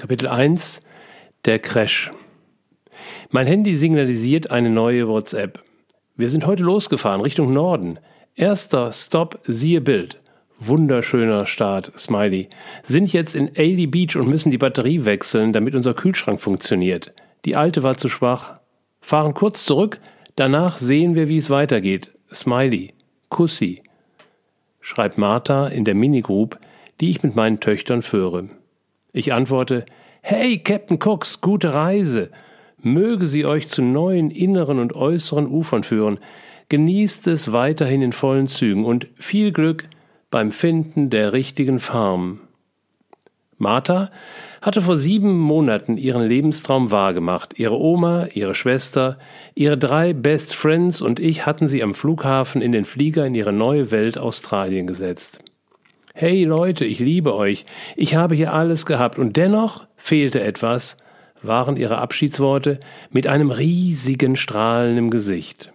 Kapitel 1 Der Crash Mein Handy signalisiert eine neue WhatsApp. Wir sind heute losgefahren Richtung Norden. Erster Stop, siehe Bild. Wunderschöner Start, Smiley. Sind jetzt in Ailey Beach und müssen die Batterie wechseln, damit unser Kühlschrank funktioniert. Die alte war zu schwach. Fahren kurz zurück, danach sehen wir, wie es weitergeht. Smiley. Kussi. Schreibt Martha in der Minigroup, die ich mit meinen Töchtern führe. Ich antworte, Hey, Captain Cox, gute Reise. Möge sie euch zu neuen inneren und äußeren Ufern führen. Genießt es weiterhin in vollen Zügen und viel Glück beim Finden der richtigen Farm. Martha hatte vor sieben Monaten ihren Lebenstraum wahrgemacht. Ihre Oma, ihre Schwester, ihre drei Best Friends und ich hatten sie am Flughafen in den Flieger in ihre neue Welt Australien gesetzt. Hey Leute, ich liebe euch, ich habe hier alles gehabt und dennoch fehlte etwas, waren ihre Abschiedsworte mit einem riesigen Strahlen im Gesicht.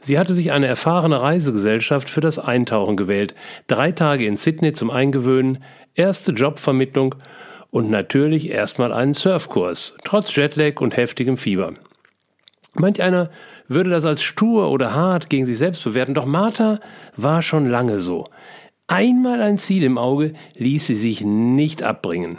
Sie hatte sich eine erfahrene Reisegesellschaft für das Eintauchen gewählt, drei Tage in Sydney zum Eingewöhnen, erste Jobvermittlung und natürlich erstmal einen Surfkurs, trotz Jetlag und heftigem Fieber. Manch einer würde das als stur oder hart gegen sich selbst bewerten, doch Martha war schon lange so. Einmal ein Ziel im Auge ließ sie sich nicht abbringen.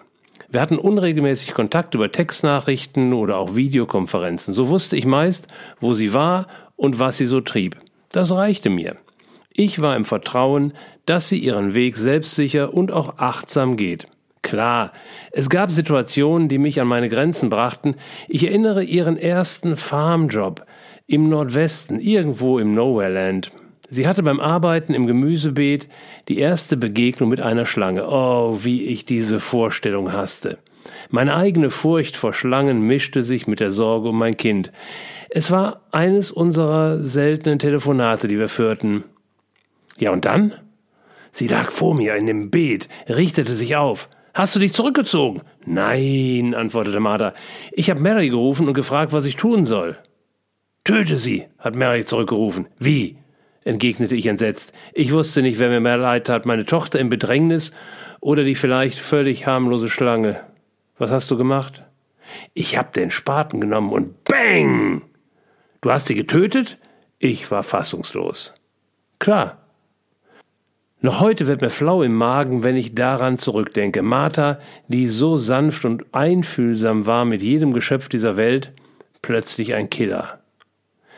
Wir hatten unregelmäßig Kontakt über Textnachrichten oder auch Videokonferenzen. So wusste ich meist, wo sie war und was sie so trieb. Das reichte mir. Ich war im Vertrauen, dass sie ihren Weg selbstsicher und auch achtsam geht. Klar, es gab Situationen, die mich an meine Grenzen brachten. Ich erinnere ihren ersten Farmjob im Nordwesten, irgendwo im Nowhereland. Sie hatte beim Arbeiten im Gemüsebeet die erste Begegnung mit einer Schlange. Oh, wie ich diese Vorstellung hasste. Meine eigene Furcht vor Schlangen mischte sich mit der Sorge um mein Kind. Es war eines unserer seltenen Telefonate, die wir führten. Ja, und dann? Sie lag vor mir in dem Beet, richtete sich auf. Hast du dich zurückgezogen? Nein, antwortete Martha. Ich habe Mary gerufen und gefragt, was ich tun soll. Töte sie, hat Mary zurückgerufen. Wie? Entgegnete ich entsetzt. Ich wusste nicht, wer mir mehr leid tat, meine Tochter im Bedrängnis oder die vielleicht völlig harmlose Schlange. Was hast du gemacht? Ich hab den Spaten genommen und bang! Du hast sie getötet? Ich war fassungslos. Klar. Noch heute wird mir flau im Magen, wenn ich daran zurückdenke. Martha, die so sanft und einfühlsam war mit jedem Geschöpf dieser Welt, plötzlich ein Killer.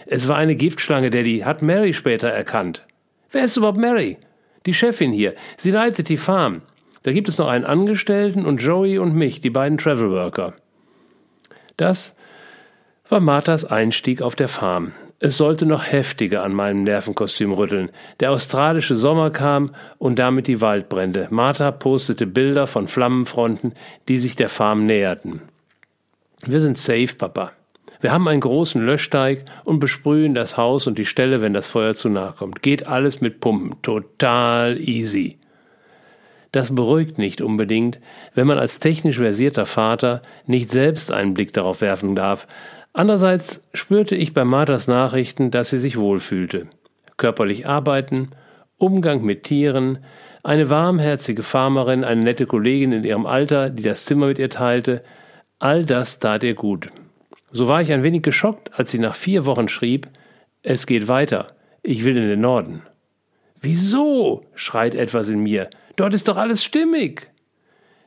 Es war eine Giftschlange, Daddy, hat Mary später erkannt. Wer ist überhaupt Mary? Die Chefin hier. Sie leitet die Farm. Da gibt es noch einen Angestellten und Joey und mich, die beiden Travel Worker. Das war Marthas Einstieg auf der Farm. Es sollte noch heftiger an meinem Nervenkostüm rütteln. Der australische Sommer kam und damit die Waldbrände. Martha postete Bilder von Flammenfronten, die sich der Farm näherten. Wir sind safe, Papa. Wir haben einen großen Löschteig und besprühen das Haus und die Stelle, wenn das Feuer zu nahe kommt. Geht alles mit Pumpen. Total easy. Das beruhigt nicht unbedingt, wenn man als technisch versierter Vater nicht selbst einen Blick darauf werfen darf. Andererseits spürte ich bei Marthas Nachrichten, dass sie sich wohlfühlte. Körperlich arbeiten, Umgang mit Tieren, eine warmherzige Farmerin, eine nette Kollegin in ihrem Alter, die das Zimmer mit ihr teilte, all das tat ihr gut. So war ich ein wenig geschockt, als sie nach vier Wochen schrieb, es geht weiter, ich will in den Norden. Wieso? schreit etwas in mir. Dort ist doch alles stimmig.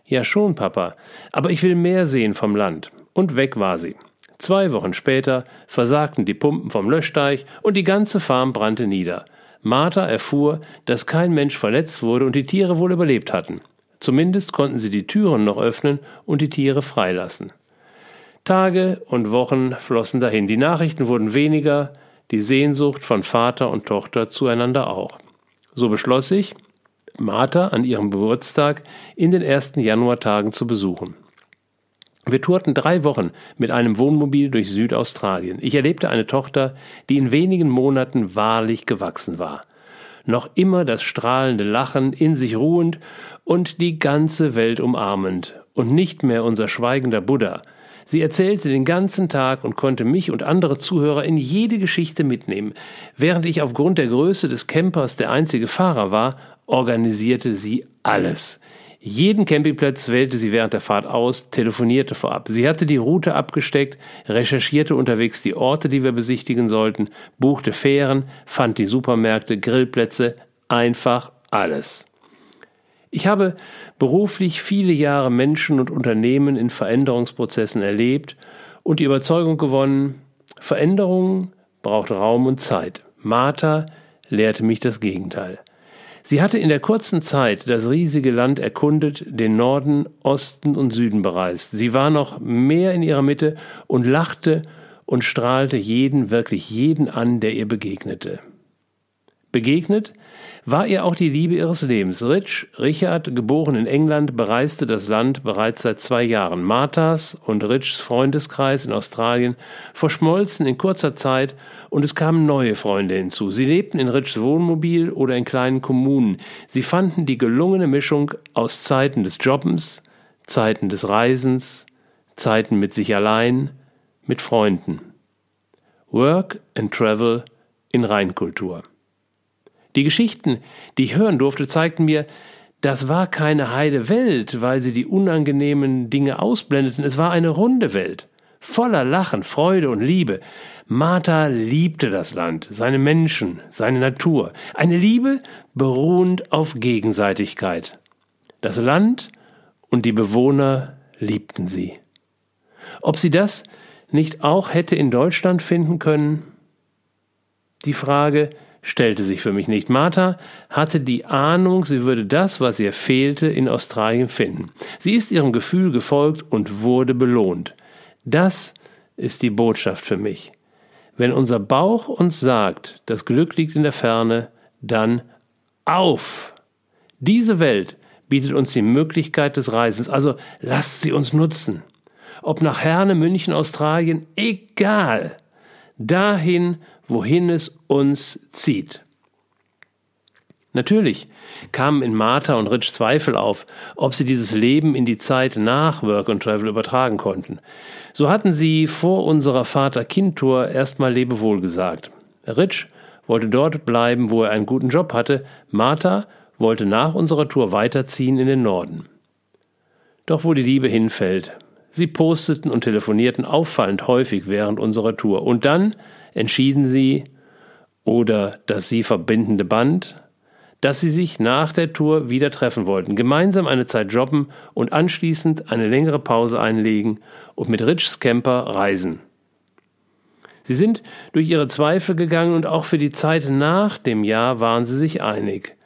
Ja schon, Papa, aber ich will mehr sehen vom Land. Und weg war sie. Zwei Wochen später versagten die Pumpen vom Löschteich und die ganze Farm brannte nieder. Martha erfuhr, dass kein Mensch verletzt wurde und die Tiere wohl überlebt hatten. Zumindest konnten sie die Türen noch öffnen und die Tiere freilassen. Tage und Wochen flossen dahin, die Nachrichten wurden weniger, die Sehnsucht von Vater und Tochter zueinander auch. So beschloss ich, Martha an ihrem Geburtstag in den ersten Januartagen zu besuchen. Wir tourten drei Wochen mit einem Wohnmobil durch Südaustralien. Ich erlebte eine Tochter, die in wenigen Monaten wahrlich gewachsen war. Noch immer das strahlende Lachen in sich ruhend und die ganze Welt umarmend und nicht mehr unser schweigender Buddha, Sie erzählte den ganzen Tag und konnte mich und andere Zuhörer in jede Geschichte mitnehmen. Während ich aufgrund der Größe des Campers der einzige Fahrer war, organisierte sie alles. Jeden Campingplatz wählte sie während der Fahrt aus, telefonierte vorab. Sie hatte die Route abgesteckt, recherchierte unterwegs die Orte, die wir besichtigen sollten, buchte Fähren, fand die Supermärkte, Grillplätze, einfach alles. Ich habe beruflich viele Jahre Menschen und Unternehmen in Veränderungsprozessen erlebt und die Überzeugung gewonnen, Veränderung braucht Raum und Zeit. Martha lehrte mich das Gegenteil. Sie hatte in der kurzen Zeit das riesige Land erkundet, den Norden, Osten und Süden bereist. Sie war noch mehr in ihrer Mitte und lachte und strahlte jeden, wirklich jeden an, der ihr begegnete. Begegnet war ihr auch die Liebe ihres Lebens. Rich, Richard, geboren in England, bereiste das Land bereits seit zwei Jahren. Marthas und Richs Freundeskreis in Australien verschmolzen in kurzer Zeit und es kamen neue Freunde hinzu. Sie lebten in Richs Wohnmobil oder in kleinen Kommunen. Sie fanden die gelungene Mischung aus Zeiten des Jobbens, Zeiten des Reisens, Zeiten mit sich allein, mit Freunden. Work and Travel in Reinkultur. Die Geschichten, die ich hören durfte, zeigten mir, das war keine heile Welt, weil sie die unangenehmen Dinge ausblendeten. Es war eine runde Welt, voller Lachen, Freude und Liebe. Martha liebte das Land, seine Menschen, seine Natur. Eine Liebe beruhend auf Gegenseitigkeit. Das Land und die Bewohner liebten sie. Ob sie das nicht auch hätte in Deutschland finden können? Die Frage, stellte sich für mich nicht. Martha hatte die Ahnung, sie würde das, was ihr fehlte, in Australien finden. Sie ist ihrem Gefühl gefolgt und wurde belohnt. Das ist die Botschaft für mich. Wenn unser Bauch uns sagt, das Glück liegt in der Ferne, dann auf! Diese Welt bietet uns die Möglichkeit des Reisens, also lasst sie uns nutzen. Ob nach Herne, München, Australien, egal. Dahin, wohin es uns zieht. Natürlich kamen in Martha und Rich Zweifel auf, ob sie dieses Leben in die Zeit nach Work and Travel übertragen konnten. So hatten sie vor unserer Vater-Kind-Tour erstmal Lebewohl gesagt. Rich wollte dort bleiben, wo er einen guten Job hatte. Martha wollte nach unserer Tour weiterziehen in den Norden. Doch wo die Liebe hinfällt. Sie posteten und telefonierten auffallend häufig während unserer Tour. Und dann entschieden sie, oder das sie verbindende Band, dass sie sich nach der Tour wieder treffen wollten, gemeinsam eine Zeit jobben und anschließend eine längere Pause einlegen und mit Rich Camper reisen. Sie sind durch ihre Zweifel gegangen und auch für die Zeit nach dem Jahr waren sie sich einig.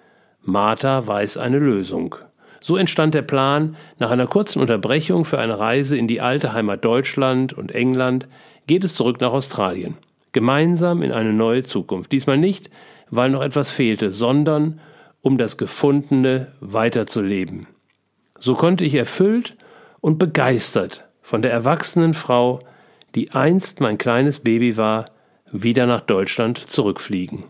Martha weiß eine Lösung. So entstand der Plan, nach einer kurzen Unterbrechung für eine Reise in die alte Heimat Deutschland und England geht es zurück nach Australien gemeinsam in eine neue Zukunft. Diesmal nicht, weil noch etwas fehlte, sondern um das Gefundene weiterzuleben. So konnte ich erfüllt und begeistert von der erwachsenen Frau, die einst mein kleines Baby war, wieder nach Deutschland zurückfliegen.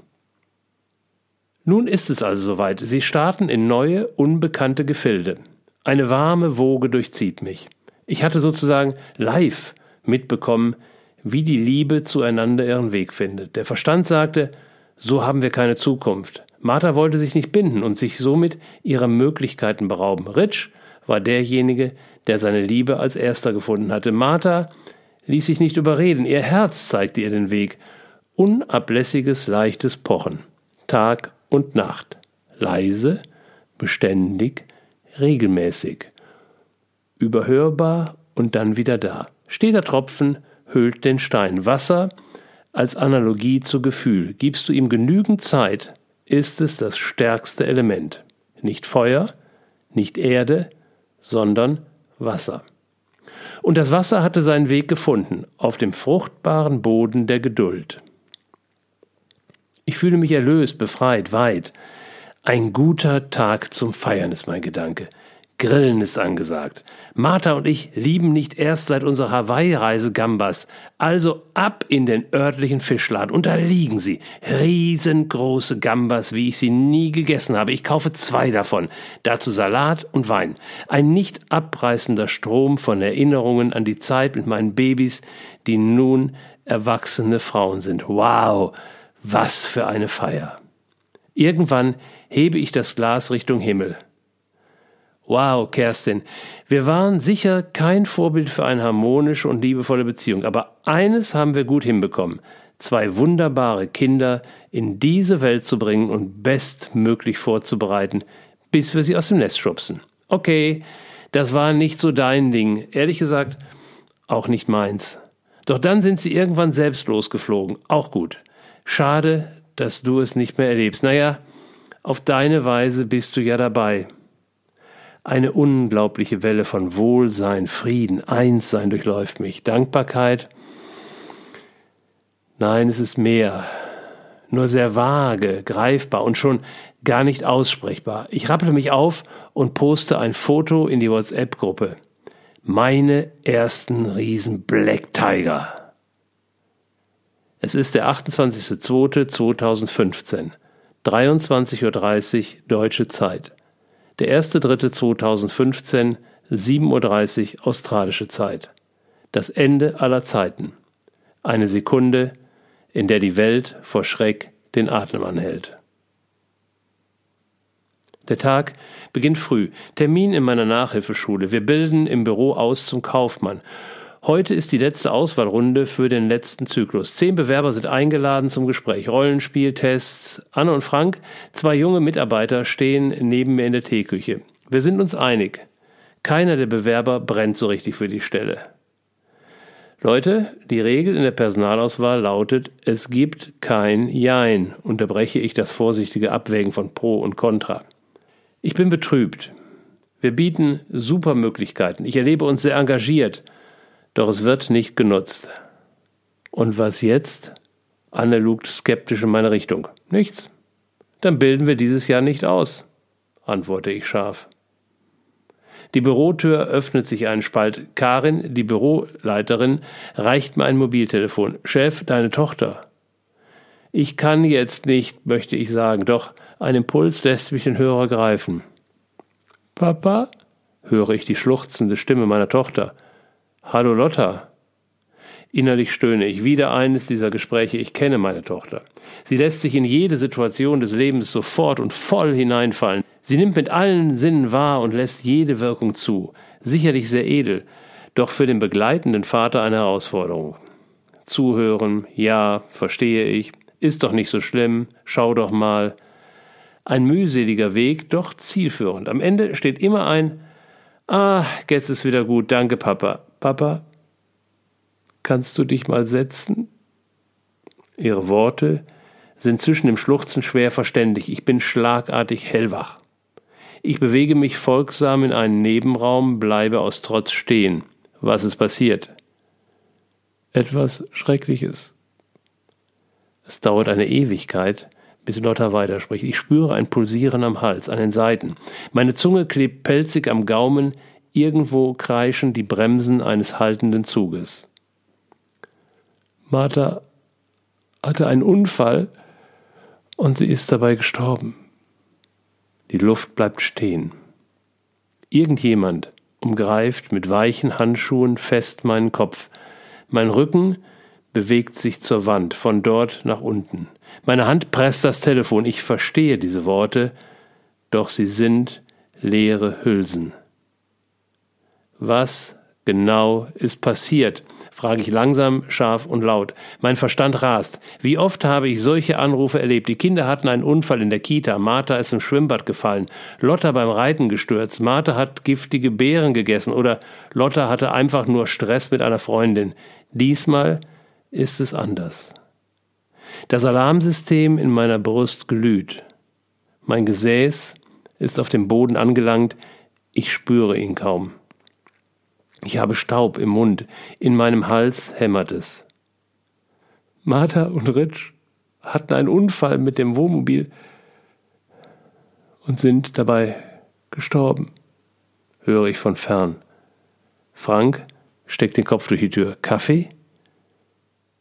Nun ist es also soweit. Sie starten in neue, unbekannte Gefilde. Eine warme Woge durchzieht mich. Ich hatte sozusagen live mitbekommen, wie die Liebe zueinander ihren Weg findet. Der Verstand sagte, so haben wir keine Zukunft. Martha wollte sich nicht binden und sich somit ihrer Möglichkeiten berauben. Rich war derjenige, der seine Liebe als erster gefunden hatte. Martha ließ sich nicht überreden, ihr Herz zeigte ihr den Weg. Unablässiges, leichtes Pochen. Tag und Nacht. Leise, beständig, regelmäßig. Überhörbar und dann wieder da. Steter Tropfen, hüllt den Stein. Wasser als Analogie zu Gefühl. Gibst du ihm genügend Zeit, ist es das stärkste Element. Nicht Feuer, nicht Erde, sondern Wasser. Und das Wasser hatte seinen Weg gefunden auf dem fruchtbaren Boden der Geduld. Ich fühle mich erlöst, befreit, weit. Ein guter Tag zum Feiern ist mein Gedanke. Grillen ist angesagt. Martha und ich lieben nicht erst seit unserer Hawaii-Reise Gambas. Also ab in den örtlichen Fischladen. Und da liegen sie. Riesengroße Gambas, wie ich sie nie gegessen habe. Ich kaufe zwei davon. Dazu Salat und Wein. Ein nicht abreißender Strom von Erinnerungen an die Zeit mit meinen Babys, die nun erwachsene Frauen sind. Wow, was für eine Feier. Irgendwann hebe ich das Glas Richtung Himmel Wow, Kerstin, wir waren sicher kein Vorbild für eine harmonische und liebevolle Beziehung, aber eines haben wir gut hinbekommen. Zwei wunderbare Kinder in diese Welt zu bringen und bestmöglich vorzubereiten, bis wir sie aus dem Nest schubsen. Okay, das war nicht so dein Ding. Ehrlich gesagt, auch nicht meins. Doch dann sind sie irgendwann selbst losgeflogen. Auch gut. Schade, dass du es nicht mehr erlebst. Naja, auf deine Weise bist du ja dabei. Eine unglaubliche Welle von Wohlsein, Frieden, Einssein durchläuft mich. Dankbarkeit? Nein, es ist mehr. Nur sehr vage, greifbar und schon gar nicht aussprechbar. Ich rappele mich auf und poste ein Foto in die WhatsApp-Gruppe. Meine ersten Riesen Black Tiger. Es ist der 28.02.2015, 23.30 Uhr deutsche Zeit. Der 1.3.2015, 7.30 Uhr australische Zeit. Das Ende aller Zeiten. Eine Sekunde, in der die Welt vor Schreck den Atem anhält. Der Tag beginnt früh. Termin in meiner Nachhilfeschule. Wir bilden im Büro aus zum Kaufmann. Heute ist die letzte Auswahlrunde für den letzten Zyklus. Zehn Bewerber sind eingeladen zum Gespräch. Rollenspieltests. Anne und Frank, zwei junge Mitarbeiter, stehen neben mir in der Teeküche. Wir sind uns einig. Keiner der Bewerber brennt so richtig für die Stelle. Leute, die Regel in der Personalauswahl lautet, es gibt kein Jein, unterbreche ich das vorsichtige Abwägen von Pro und Contra. Ich bin betrübt. Wir bieten super Möglichkeiten. Ich erlebe uns sehr engagiert. Doch es wird nicht genutzt. Und was jetzt? Anne lugt skeptisch in meine Richtung. Nichts. Dann bilden wir dieses Jahr nicht aus, antworte ich scharf. Die Bürotür öffnet sich einen Spalt. Karin, die Büroleiterin, reicht mir ein Mobiltelefon. Chef, deine Tochter. Ich kann jetzt nicht, möchte ich sagen, doch ein Impuls lässt mich den Hörer greifen. Papa? höre ich die schluchzende Stimme meiner Tochter. Hallo Lotta. Innerlich stöhne ich wieder eines dieser Gespräche, ich kenne meine Tochter. Sie lässt sich in jede Situation des Lebens sofort und voll hineinfallen. Sie nimmt mit allen Sinnen wahr und lässt jede Wirkung zu. Sicherlich sehr edel, doch für den begleitenden Vater eine Herausforderung. Zuhören, ja, verstehe ich, ist doch nicht so schlimm, schau doch mal. Ein mühseliger Weg, doch zielführend. Am Ende steht immer ein Ah, jetzt ist wieder gut, danke Papa. Papa, kannst du dich mal setzen? Ihre Worte sind zwischen dem Schluchzen schwer verständlich. Ich bin schlagartig hellwach. Ich bewege mich folgsam in einen Nebenraum, bleibe aus Trotz stehen. Was ist passiert? Etwas Schreckliches. Es dauert eine Ewigkeit, bis Lotta weiterspricht. Ich spüre ein Pulsieren am Hals, an den Seiten. Meine Zunge klebt pelzig am Gaumen, Irgendwo kreischen die Bremsen eines haltenden Zuges. Martha hatte einen Unfall und sie ist dabei gestorben. Die Luft bleibt stehen. Irgendjemand umgreift mit weichen Handschuhen fest meinen Kopf. Mein Rücken bewegt sich zur Wand, von dort nach unten. Meine Hand presst das Telefon. Ich verstehe diese Worte, doch sie sind leere Hülsen. Was genau ist passiert? frage ich langsam, scharf und laut. Mein Verstand rast. Wie oft habe ich solche Anrufe erlebt? Die Kinder hatten einen Unfall in der Kita. Martha ist im Schwimmbad gefallen. Lotta beim Reiten gestürzt. Martha hat giftige Beeren gegessen. Oder Lotta hatte einfach nur Stress mit einer Freundin. Diesmal ist es anders. Das Alarmsystem in meiner Brust glüht. Mein Gesäß ist auf dem Boden angelangt. Ich spüre ihn kaum. Ich habe Staub im Mund, in meinem Hals hämmert es. Martha und Rich hatten einen Unfall mit dem Wohnmobil und sind dabei gestorben, höre ich von fern. Frank steckt den Kopf durch die Tür. Kaffee?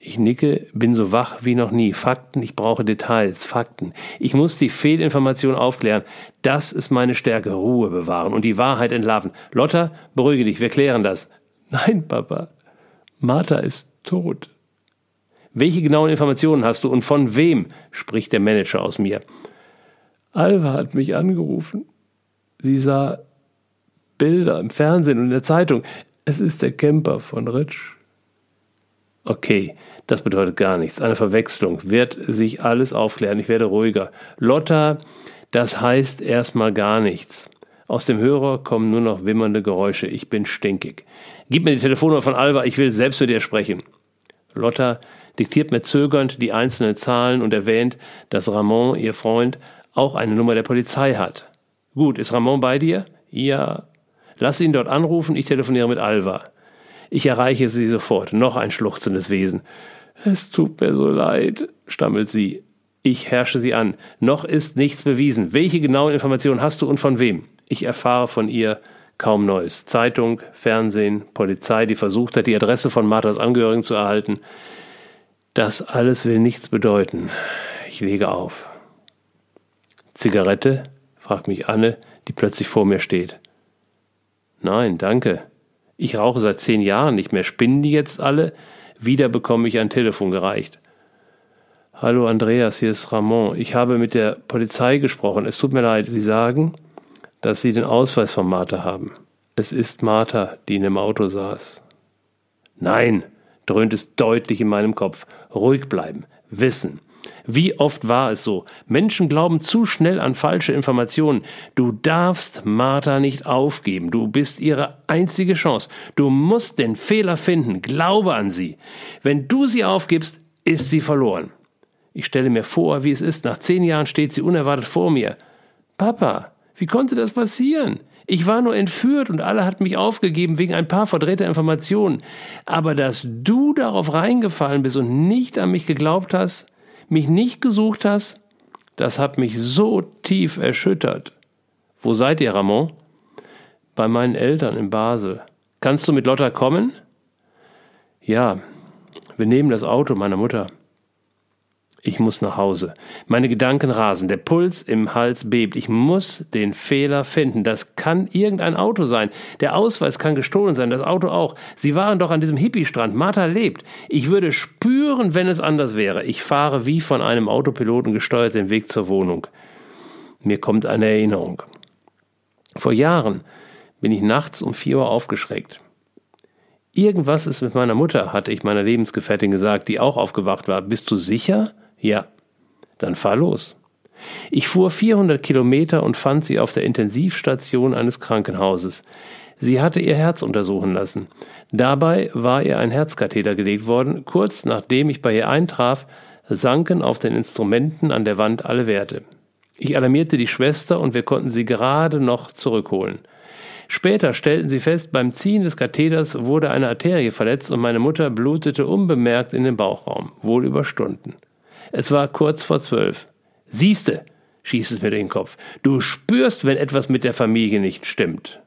Ich nicke, bin so wach wie noch nie. Fakten, ich brauche Details, Fakten. Ich muss die Fehlinformation aufklären. Das ist meine Stärke, Ruhe bewahren und die Wahrheit entlarven. Lotta, beruhige dich, wir klären das. Nein, Papa. Martha ist tot. Welche genauen Informationen hast du und von wem? spricht der Manager aus mir. Alva hat mich angerufen. Sie sah Bilder im Fernsehen und in der Zeitung. Es ist der Camper von Ritsch. Okay, das bedeutet gar nichts. Eine Verwechslung wird sich alles aufklären. Ich werde ruhiger. Lotta, das heißt erstmal gar nichts. Aus dem Hörer kommen nur noch wimmernde Geräusche. Ich bin stinkig. Gib mir die Telefonnummer von Alva, ich will selbst mit dir sprechen. Lotta diktiert mir zögernd die einzelnen Zahlen und erwähnt, dass Ramon, ihr Freund, auch eine Nummer der Polizei hat. Gut, ist Ramon bei dir? Ja. Lass ihn dort anrufen, ich telefoniere mit Alva. Ich erreiche sie sofort. Noch ein schluchzendes Wesen. Es tut mir so leid, stammelt sie. Ich herrsche sie an. Noch ist nichts bewiesen. Welche genauen Informationen hast du und von wem? Ich erfahre von ihr kaum Neues. Zeitung, Fernsehen, Polizei, die versucht hat, die Adresse von Marthas Angehörigen zu erhalten. Das alles will nichts bedeuten. Ich lege auf. Zigarette? fragt mich Anne, die plötzlich vor mir steht. Nein, danke. Ich rauche seit zehn Jahren nicht mehr. Spinnen die jetzt alle? Wieder bekomme ich ein Telefon gereicht. Hallo Andreas, hier ist Ramon. Ich habe mit der Polizei gesprochen. Es tut mir leid, Sie sagen, dass Sie den Ausweis von Martha haben. Es ist Martha, die in dem Auto saß. Nein, dröhnt es deutlich in meinem Kopf. Ruhig bleiben, wissen. Wie oft war es so? Menschen glauben zu schnell an falsche Informationen. Du darfst Martha nicht aufgeben. Du bist ihre einzige Chance. Du musst den Fehler finden. Glaube an sie. Wenn du sie aufgibst, ist sie verloren. Ich stelle mir vor, wie es ist. Nach zehn Jahren steht sie unerwartet vor mir. Papa, wie konnte das passieren? Ich war nur entführt und alle hatten mich aufgegeben wegen ein paar verdrehter Informationen. Aber dass du darauf reingefallen bist und nicht an mich geglaubt hast, mich nicht gesucht hast, das hat mich so tief erschüttert. Wo seid ihr, Ramon? Bei meinen Eltern in Basel. Kannst du mit Lotta kommen? Ja, wir nehmen das Auto meiner Mutter. Ich muss nach Hause. Meine Gedanken rasen, der Puls im Hals bebt. Ich muss den Fehler finden. Das kann irgendein Auto sein. Der Ausweis kann gestohlen sein, das Auto auch. Sie waren doch an diesem Hippie-Strand. Martha lebt. Ich würde spüren, wenn es anders wäre. Ich fahre wie von einem Autopiloten gesteuert den Weg zur Wohnung. Mir kommt eine Erinnerung. Vor Jahren bin ich nachts um vier Uhr aufgeschreckt. Irgendwas ist mit meiner Mutter, hatte ich meiner Lebensgefährtin gesagt, die auch aufgewacht war. Bist du sicher? Ja, dann fahr los. Ich fuhr 400 Kilometer und fand sie auf der Intensivstation eines Krankenhauses. Sie hatte ihr Herz untersuchen lassen. Dabei war ihr ein Herzkatheter gelegt worden. Kurz nachdem ich bei ihr eintraf, sanken auf den Instrumenten an der Wand alle Werte. Ich alarmierte die Schwester und wir konnten sie gerade noch zurückholen. Später stellten sie fest, beim Ziehen des Katheters wurde eine Arterie verletzt und meine Mutter blutete unbemerkt in den Bauchraum, wohl über Stunden. Es war kurz vor zwölf. Siehste, schießt es mir den Kopf. Du spürst, wenn etwas mit der Familie nicht stimmt.